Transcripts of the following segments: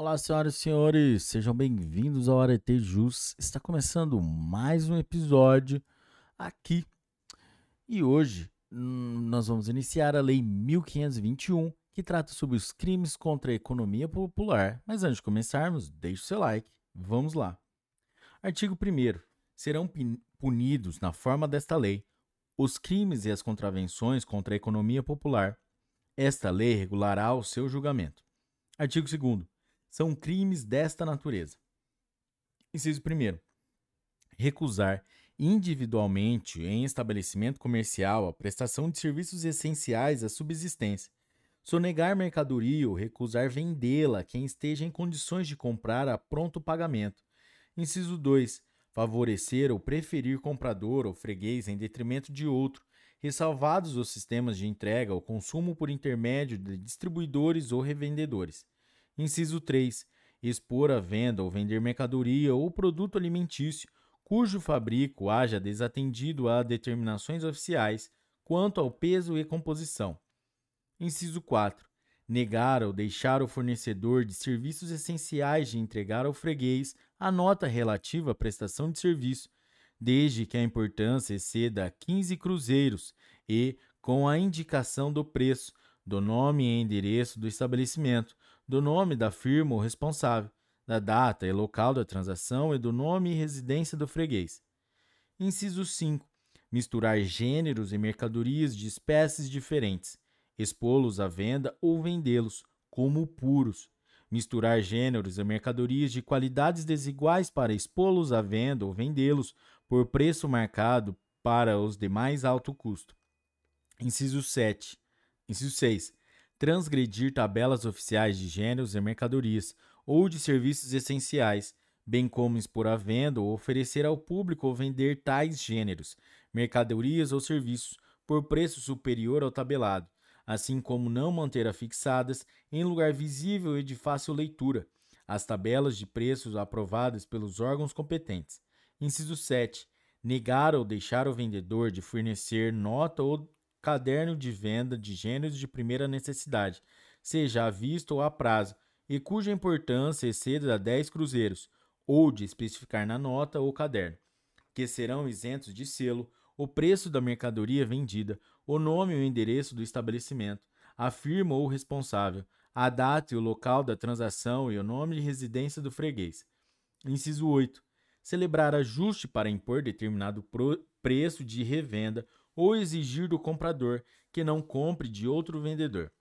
Olá, senhoras e senhores, sejam bem-vindos ao Arete Jus. Está começando mais um episódio aqui. E hoje hum, nós vamos iniciar a Lei 1521, que trata sobre os crimes contra a economia popular. Mas antes de começarmos, deixe o seu like. Vamos lá. Artigo 1. Serão punidos, na forma desta lei, os crimes e as contravenções contra a economia popular. Esta lei regulará o seu julgamento. Artigo 2 são crimes desta natureza. Inciso 1. Recusar individualmente em estabelecimento comercial a prestação de serviços essenciais à subsistência, sonegar mercadoria ou recusar vendê-la a quem esteja em condições de comprar a pronto pagamento. Inciso 2. Favorecer ou preferir comprador ou freguês em detrimento de outro, ressalvados os sistemas de entrega ou consumo por intermédio de distribuidores ou revendedores. Inciso 3. Expor a venda ou vender mercadoria ou produto alimentício cujo fabrico haja desatendido a determinações oficiais quanto ao peso e composição. Inciso 4. Negar ou deixar o fornecedor de serviços essenciais de entregar ao freguês a nota relativa à prestação de serviço, desde que a importância exceda 15 cruzeiros e com a indicação do preço, do nome e endereço do estabelecimento, do nome da firma ou responsável, da data e local da transação e do nome e residência do freguês. Inciso 5. Misturar gêneros e mercadorias de espécies diferentes, expô-los à venda ou vendê-los como puros. Misturar gêneros e mercadorias de qualidades desiguais para expô-los à venda ou vendê-los por preço marcado para os de mais alto custo. Inciso 7. Inciso 6 transgredir tabelas oficiais de gêneros e mercadorias ou de serviços essenciais, bem como expor à venda ou oferecer ao público ou vender tais gêneros, mercadorias ou serviços por preço superior ao tabelado, assim como não manter afixadas em lugar visível e de fácil leitura as tabelas de preços aprovadas pelos órgãos competentes. Inciso 7. Negar ou deixar o vendedor de fornecer nota ou caderno de venda de gêneros de primeira necessidade, seja à vista ou a prazo, e cuja importância exceda 10 cruzeiros, ou de especificar na nota ou caderno, que serão isentos de selo, o preço da mercadoria vendida, o nome ou endereço do estabelecimento, a firma ou responsável, a data e o local da transação e o nome de residência do freguês. Inciso 8. Celebrar ajuste para impor determinado preço de revenda ou exigir do comprador que não compre de outro vendedor.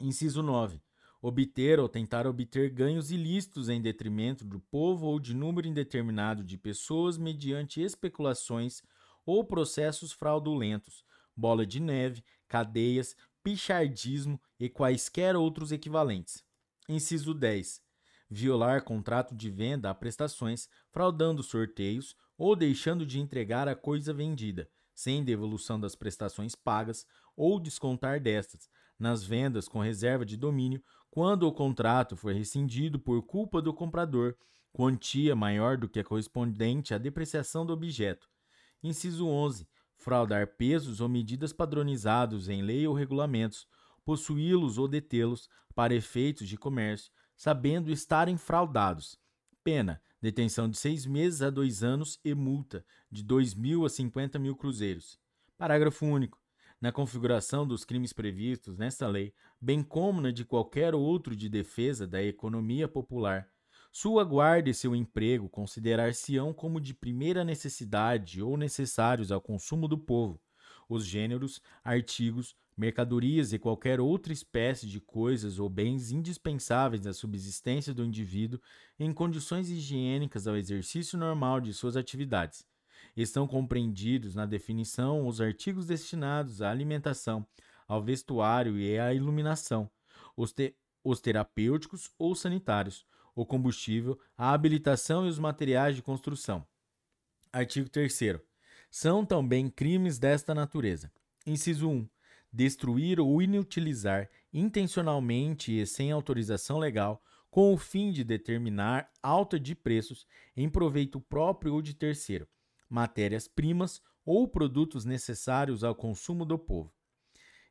Inciso 9. Obter ou tentar obter ganhos ilícitos em detrimento do povo ou de número indeterminado de pessoas mediante especulações ou processos fraudulentos, bola de neve, cadeias, pichardismo e quaisquer outros equivalentes. Inciso 10. Violar contrato de venda a prestações, fraudando sorteios ou deixando de entregar a coisa vendida, sem devolução das prestações pagas ou descontar destas, nas vendas com reserva de domínio, quando o contrato for rescindido por culpa do comprador, quantia maior do que a correspondente à depreciação do objeto. Inciso 11. Fraudar pesos ou medidas padronizados em lei ou regulamentos, possuí-los ou detê-los para efeitos de comércio, sabendo estarem fraudados. Pena: detenção de seis meses a dois anos e multa de dois mil a cinquenta mil cruzeiros. Parágrafo único. Na configuração dos crimes previstos nesta lei, bem como na de qualquer outro de defesa da economia popular, sua guarda e seu emprego considerar-se-ão como de primeira necessidade ou necessários ao consumo do povo, os gêneros, artigos, mercadorias e qualquer outra espécie de coisas ou bens indispensáveis à subsistência do indivíduo em condições higiênicas ao exercício normal de suas atividades. Estão compreendidos na definição os artigos destinados à alimentação, ao vestuário e à iluminação, os, te os terapêuticos ou sanitários, o combustível, a habilitação e os materiais de construção. Artigo 3. São também crimes desta natureza. Inciso 1 destruir ou inutilizar intencionalmente e sem autorização legal, com o fim de determinar alta de preços em proveito próprio ou de terceiro, matérias-primas ou produtos necessários ao consumo do povo.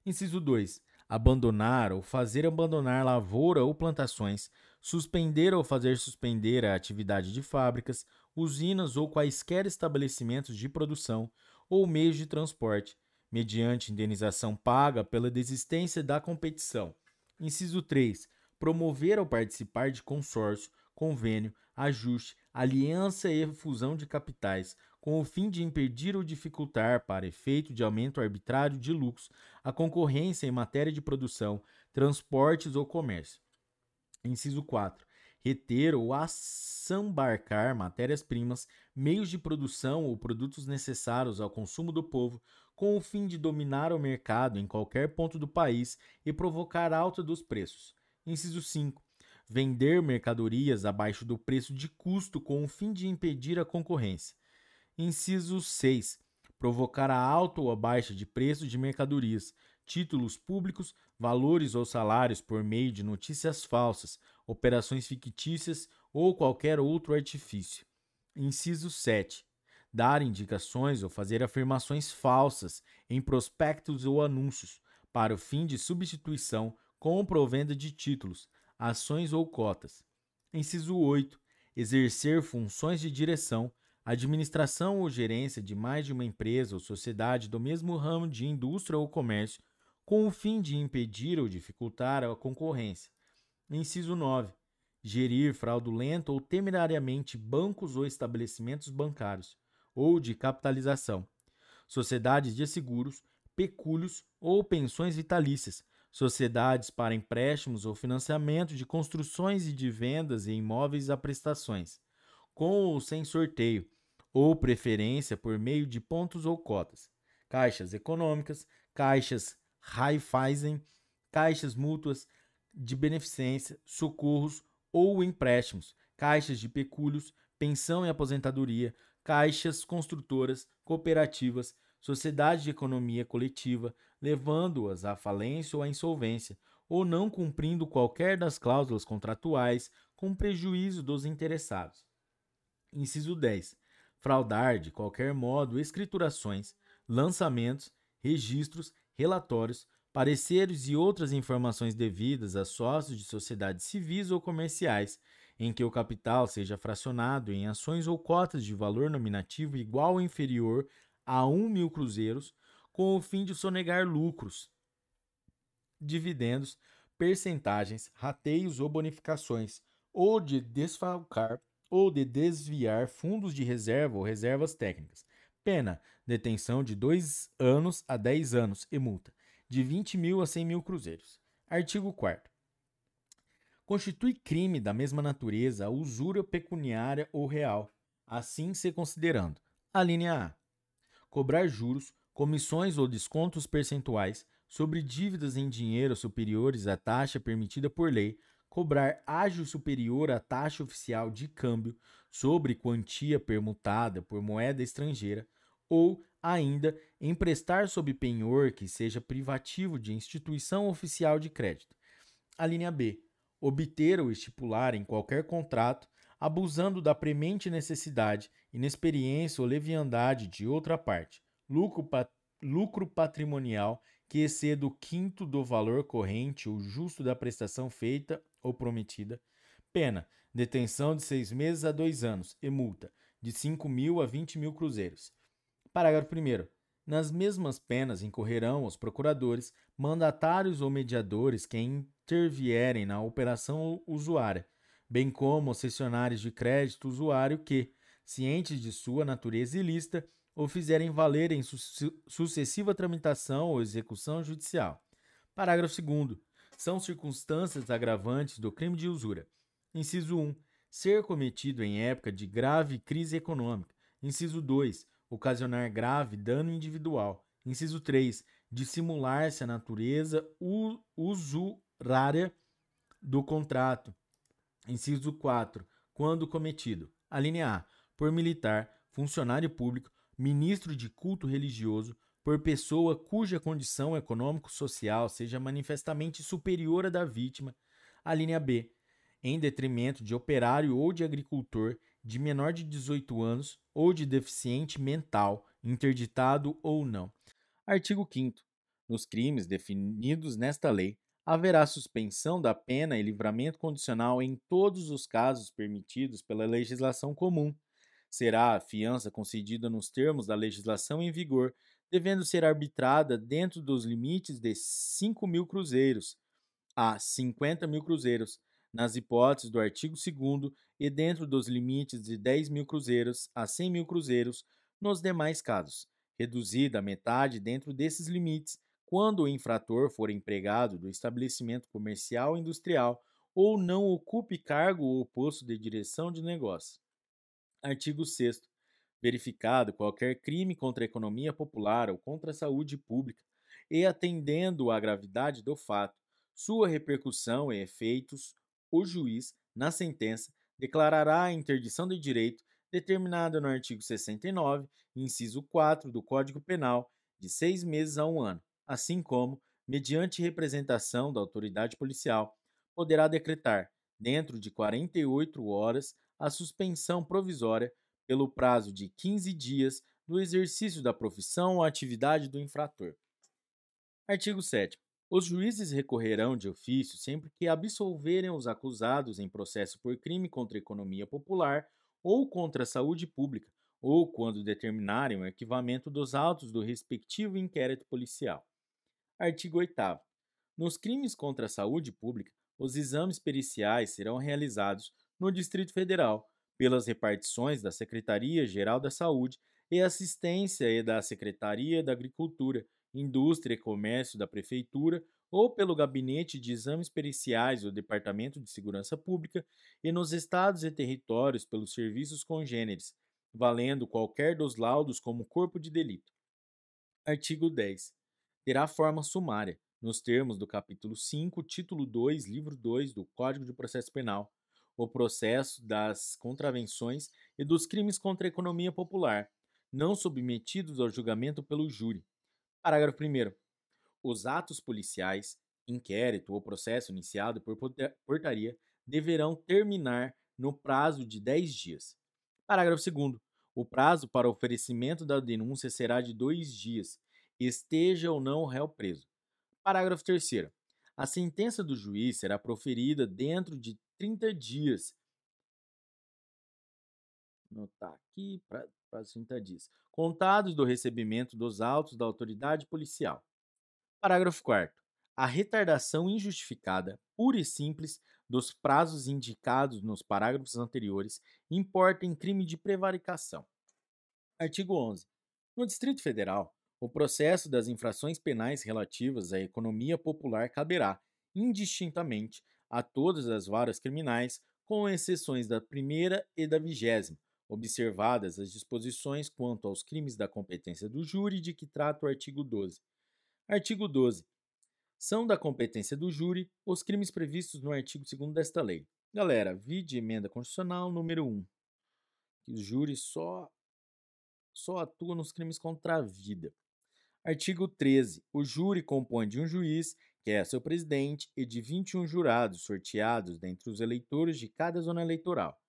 Inciso 2. Abandonar ou fazer abandonar lavoura ou plantações, suspender ou fazer suspender a atividade de fábricas, usinas ou quaisquer estabelecimentos de produção ou meios de transporte, mediante indenização paga pela desistência da competição. Inciso 3. Promover ou participar de consórcio, convênio, ajuste, aliança e fusão de capitais, com o fim de impedir ou dificultar, para efeito de aumento arbitrário de lucros, a concorrência em matéria de produção, transportes ou comércio. Inciso 4. Reter ou assambarcar matérias-primas, meios de produção ou produtos necessários ao consumo do povo, com o fim de dominar o mercado em qualquer ponto do país e provocar alta dos preços. Inciso 5. Vender mercadorias abaixo do preço de custo com o fim de impedir a concorrência. Inciso 6. Provocar a alta ou a baixa de preços de mercadorias, títulos públicos, valores ou salários por meio de notícias falsas, operações fictícias ou qualquer outro artifício. Inciso 7. Dar indicações ou fazer afirmações falsas em prospectos ou anúncios, para o fim de substituição, compra ou venda de títulos, ações ou cotas. Inciso 8. Exercer funções de direção, administração ou gerência de mais de uma empresa ou sociedade do mesmo ramo de indústria ou comércio, com o fim de impedir ou dificultar a concorrência. Inciso 9. Gerir fraudulento ou temerariamente bancos ou estabelecimentos bancários, ou de capitalização, sociedades de seguros, pecúlios ou pensões vitalícias, sociedades para empréstimos ou financiamento de construções e de vendas e imóveis a prestações com ou sem sorteio, ou preferência por meio de pontos ou cotas, caixas econômicas, caixas Raiffeisen, caixas mútuas de beneficência, socorros ou empréstimos, caixas de pecúlios, pensão e aposentadoria, caixas construtoras, cooperativas, sociedades de economia coletiva, levando-as à falência ou à insolvência, ou não cumprindo qualquer das cláusulas contratuais, com prejuízo dos interessados. Inciso 10. Fraudar de qualquer modo escriturações, lançamentos, registros, relatórios, pareceres e outras informações devidas a sócios de sociedades civis ou comerciais, em que o capital seja fracionado em ações ou cotas de valor nominativo igual ou inferior a um mil cruzeiros, com o fim de sonegar lucros, dividendos, percentagens, rateios ou bonificações, ou de desfalcar ou de desviar fundos de reserva ou reservas técnicas. Pena: detenção de 2 anos a 10 anos e multa de 20 mil a 100 mil cruzeiros. Artigo 4. Constitui crime da mesma natureza a usura pecuniária ou real, assim se considerando: a linha A. Cobrar juros, comissões ou descontos percentuais sobre dívidas em dinheiro superiores à taxa permitida por lei cobrar ágio superior à taxa oficial de câmbio sobre quantia permutada por moeda estrangeira, ou ainda emprestar sob penhor que seja privativo de instituição oficial de crédito. A linha B. Obter ou estipular em qualquer contrato, abusando da premente necessidade, inexperiência ou leviandade de outra parte, lucro, pat lucro patrimonial que exceda o quinto do valor corrente ou justo da prestação feita ou prometida. Pena: detenção de seis meses a dois anos e multa de 5 mil a 20 mil cruzeiros. Parágrafo 1. Nas mesmas penas incorrerão os procuradores, mandatários ou mediadores que intervierem na operação usuária, bem como os cessionários de crédito usuário que, cientes de sua natureza ilícita, ou fizerem valer em su sucessiva tramitação ou execução judicial. Parágrafo 2. São circunstâncias agravantes do crime de usura. Inciso 1. Ser cometido em época de grave crise econômica. Inciso 2. Ocasionar grave dano individual. Inciso 3. Dissimular-se a natureza usurária do contrato. Inciso 4. Quando cometido. A linha A. Por militar, funcionário público ministro de culto religioso, por pessoa cuja condição econômico-social seja manifestamente superior à da vítima, a linha B, em detrimento de operário ou de agricultor de menor de 18 anos ou de deficiente mental, interditado ou não. Artigo 5 Nos crimes definidos nesta lei, haverá suspensão da pena e livramento condicional em todos os casos permitidos pela legislação comum. Será a fiança concedida nos termos da legislação em vigor, devendo ser arbitrada dentro dos limites de 5 mil cruzeiros a 50 mil cruzeiros, nas hipóteses do artigo 2 e dentro dos limites de 10 mil cruzeiros a 100 mil cruzeiros nos demais casos, reduzida a metade dentro desses limites quando o infrator for empregado do estabelecimento comercial ou industrial ou não ocupe cargo ou posto de direção de negócio. Artigo 6 verificado qualquer crime contra a economia popular ou contra a saúde pública e atendendo à gravidade do fato, sua repercussão e efeitos, o juiz, na sentença, declarará a interdição de direito determinada no artigo 69, inciso 4 do Código Penal, de seis meses a um ano, assim como, mediante representação da autoridade policial, poderá decretar, dentro de 48 horas, a suspensão provisória pelo prazo de 15 dias do exercício da profissão ou atividade do infrator. Artigo 7. Os juízes recorrerão de ofício sempre que absolverem os acusados em processo por crime contra a economia popular ou contra a saúde pública, ou quando determinarem o arquivamento dos autos do respectivo inquérito policial. Artigo 8. Nos crimes contra a saúde pública, os exames periciais serão realizados no Distrito Federal pelas repartições da Secretaria-Geral da Saúde e Assistência e da Secretaria da Agricultura, Indústria e Comércio da Prefeitura ou pelo Gabinete de Exames Periciais do Departamento de Segurança Pública e nos estados e territórios pelos serviços congêneres, valendo qualquer dos laudos como corpo de delito. Artigo 10 terá forma sumária, nos termos do capítulo 5, título 2, livro 2 do Código de Processo Penal, o processo das contravenções e dos crimes contra a economia popular, não submetidos ao julgamento pelo júri. Parágrafo 1. Os atos policiais, inquérito ou processo iniciado por portaria deverão terminar no prazo de 10 dias. Parágrafo 2. O prazo para oferecimento da denúncia será de dois dias esteja ou não o réu preso. Parágrafo 3. A sentença do juiz será proferida dentro de 30 dias. Notar aqui para 30 dias. Contados do recebimento dos autos da autoridade policial. Parágrafo 4. A retardação injustificada, pura e simples, dos prazos indicados nos parágrafos anteriores importa em crime de prevaricação. Artigo 11. No Distrito Federal, o processo das infrações penais relativas à economia popular caberá, indistintamente, a todas as varas criminais, com exceções da primeira e da vigésima, observadas as disposições quanto aos crimes da competência do júri de que trata o artigo 12. Artigo 12. São da competência do júri os crimes previstos no artigo 2 desta lei. Galera, vide emenda constitucional número 1. Que o júri só só atua nos crimes contra a vida. Artigo 13. O júri compõe de um juiz, que é seu presidente, e de 21 jurados sorteados dentre os eleitores de cada zona eleitoral.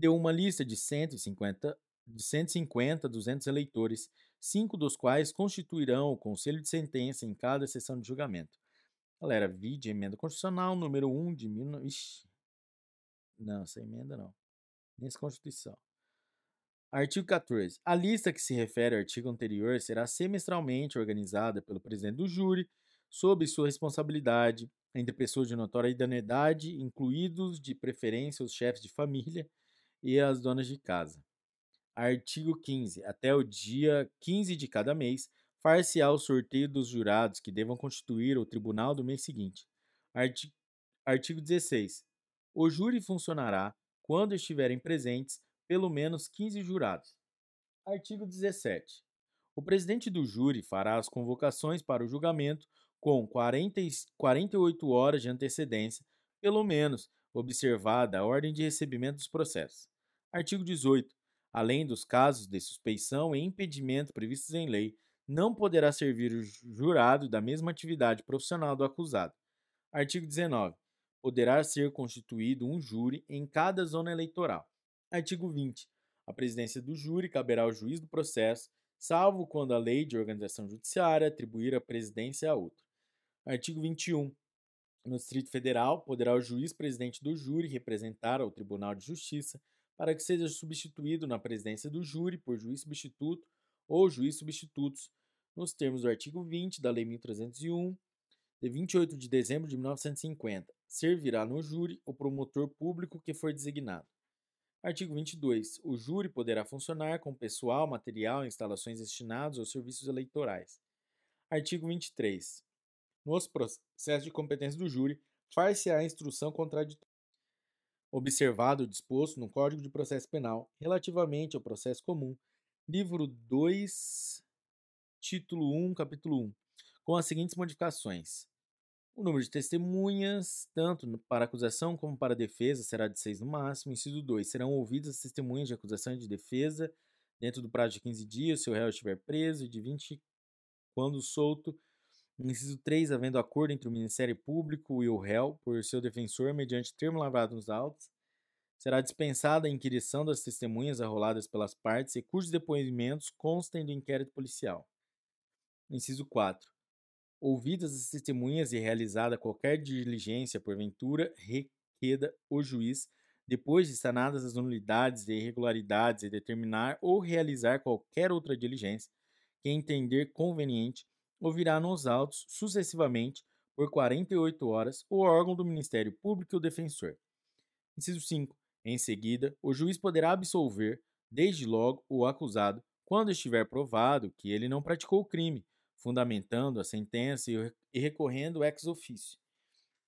Deu uma lista de 150, de 150 a 200 eleitores, cinco dos quais constituirão o conselho de sentença em cada sessão de julgamento. Galera, vide emenda constitucional número 1 de 19... Ixi. Não, essa emenda não. Nessa Constituição. Artigo 14. A lista que se refere ao artigo anterior será semestralmente organizada pelo presidente do júri, sob sua responsabilidade, entre pessoas de notória idoneidade, incluídos de preferência os chefes de família e as donas de casa. Artigo 15. Até o dia 15 de cada mês, far-se-á o sorteio dos jurados que devam constituir o tribunal do mês seguinte. Artigo, artigo 16. O júri funcionará quando estiverem presentes pelo menos 15 jurados. Artigo 17. O presidente do júri fará as convocações para o julgamento com 40, 48 horas de antecedência, pelo menos, observada a ordem de recebimento dos processos. Artigo 18. Além dos casos de suspeição e impedimento previstos em lei, não poderá servir o jurado da mesma atividade profissional do acusado. Artigo 19. Poderá ser constituído um júri em cada zona eleitoral. Artigo 20. A presidência do júri caberá ao juiz do processo, salvo quando a lei de organização judiciária atribuir a presidência a outro. Artigo 21. No Distrito Federal, poderá o juiz presidente do júri representar ao Tribunal de Justiça para que seja substituído na presidência do júri por juiz substituto ou juiz substitutos, nos termos do artigo 20 da Lei 1301, de 28 de dezembro de 1950. Servirá no júri o promotor público que for designado. Artigo 22. O júri poderá funcionar com pessoal, material e instalações destinados aos serviços eleitorais. Artigo 23. Nos processos de competência do júri, far-se a instrução contraditória. Observado o disposto no Código de Processo Penal relativamente ao processo comum, livro 2, título 1, capítulo 1, com as seguintes modificações. O número de testemunhas, tanto para acusação como para defesa, será de seis no máximo. Inciso 2. Serão ouvidas as testemunhas de acusação e de defesa dentro do prazo de 15 dias, se o réu estiver preso, e de 20 quando solto. Inciso 3. Havendo acordo entre o Ministério Público e o réu por seu defensor, mediante termo lavrado nos autos, será dispensada a inquirição das testemunhas arroladas pelas partes e cujos depoimentos constem do inquérito policial. Inciso 4 ouvidas as testemunhas e realizada qualquer diligência porventura, requeda o juiz, depois de sanadas as nulidades e irregularidades, e determinar ou realizar qualquer outra diligência que entender conveniente, ouvirá nos autos, sucessivamente, por 48 horas, o órgão do Ministério Público e o defensor. Inciso 5. Em seguida, o juiz poderá absolver, desde logo, o acusado, quando estiver provado que ele não praticou o crime, fundamentando a sentença e recorrendo ex officio.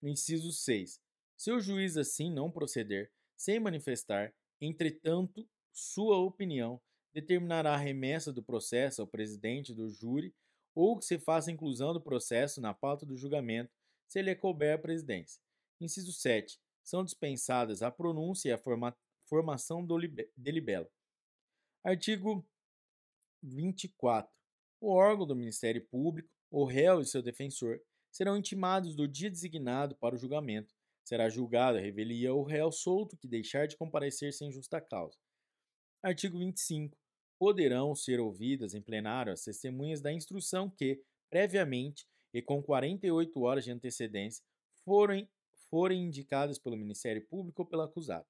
Inciso 6. Se o juiz assim não proceder, sem manifestar, entretanto, sua opinião, determinará a remessa do processo ao presidente do júri ou que se faça inclusão do processo na pauta do julgamento, se ele couber a presidência. Inciso 7. São dispensadas a pronúncia e a forma, formação do delibelo. Artigo 24. O órgão do Ministério Público, o réu e seu defensor serão intimados do dia designado para o julgamento. Será julgado a revelia o réu solto que deixar de comparecer sem justa causa. Artigo 25. Poderão ser ouvidas em plenário as testemunhas da instrução que, previamente e com 48 horas de antecedência, forem, forem indicadas pelo Ministério Público ou pelo acusado.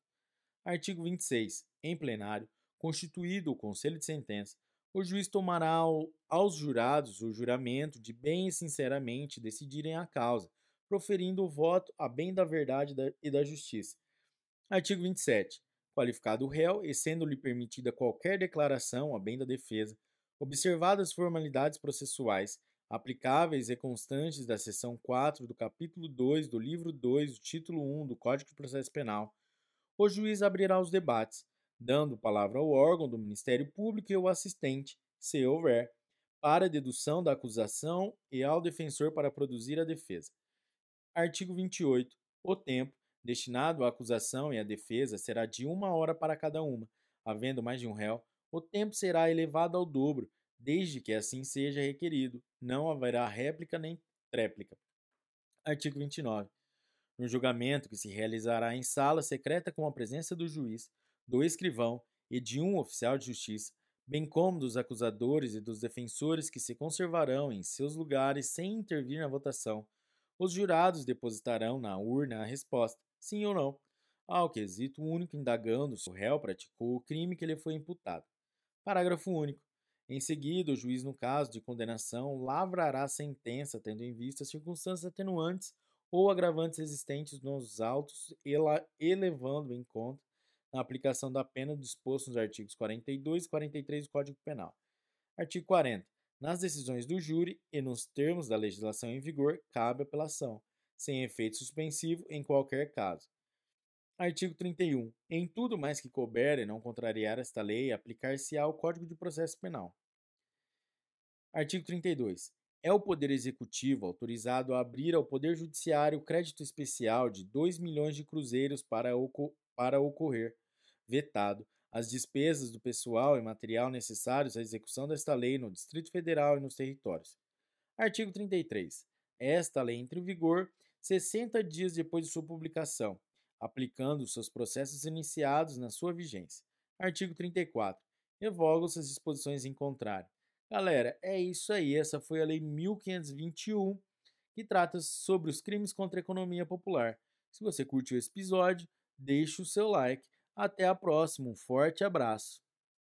Artigo 26. Em plenário, constituído o Conselho de Sentença, o juiz tomará ao, aos jurados o juramento de bem e sinceramente decidirem a causa, proferindo o voto a bem da verdade e da justiça. Artigo 27. Qualificado o réu e sendo-lhe permitida qualquer declaração a bem da defesa, observadas as formalidades processuais aplicáveis e constantes da seção 4 do capítulo 2 do livro 2 do título 1 do Código de Processo Penal, o juiz abrirá os debates, dando palavra ao órgão do Ministério Público e ao assistente, se houver, para dedução da acusação e ao defensor para produzir a defesa. Artigo 28. O tempo destinado à acusação e à defesa será de uma hora para cada uma. Havendo mais de um réu, o tempo será elevado ao dobro, desde que assim seja requerido. Não haverá réplica nem tréplica. Artigo 29. No julgamento que se realizará em sala secreta com a presença do juiz, do escrivão e de um oficial de justiça, bem como dos acusadores e dos defensores que se conservarão em seus lugares sem intervir na votação. Os jurados depositarão na urna a resposta, sim ou não, ao quesito único indagando se o réu praticou o crime que lhe foi imputado. Parágrafo único. Em seguida, o juiz, no caso de condenação, lavrará a sentença, tendo em vista circunstâncias atenuantes ou agravantes existentes nos autos, elevando em conta na aplicação da pena disposto nos artigos 42 e 43 do Código Penal. Artigo 40. Nas decisões do júri e nos termos da legislação em vigor, cabe apelação, sem efeito suspensivo em qualquer caso. Artigo 31. Em tudo mais que couber e não contrariar esta lei, aplicar-se-á Código de Processo Penal. Artigo 32. É o Poder Executivo autorizado a abrir ao Poder Judiciário crédito especial de 2 milhões de cruzeiros para, oco para ocorrer, vetado as despesas do pessoal e material necessários à execução desta lei no Distrito Federal e nos territórios. Artigo 33. Esta lei entra em vigor 60 dias depois de sua publicação, aplicando seus processos iniciados na sua vigência. Artigo 34. Revogam-se as disposições em contrário. Galera, é isso aí. Essa foi a Lei 1521, que trata sobre os crimes contra a economia popular. Se você curtiu esse episódio, deixe o seu like. Até a próxima, um forte abraço.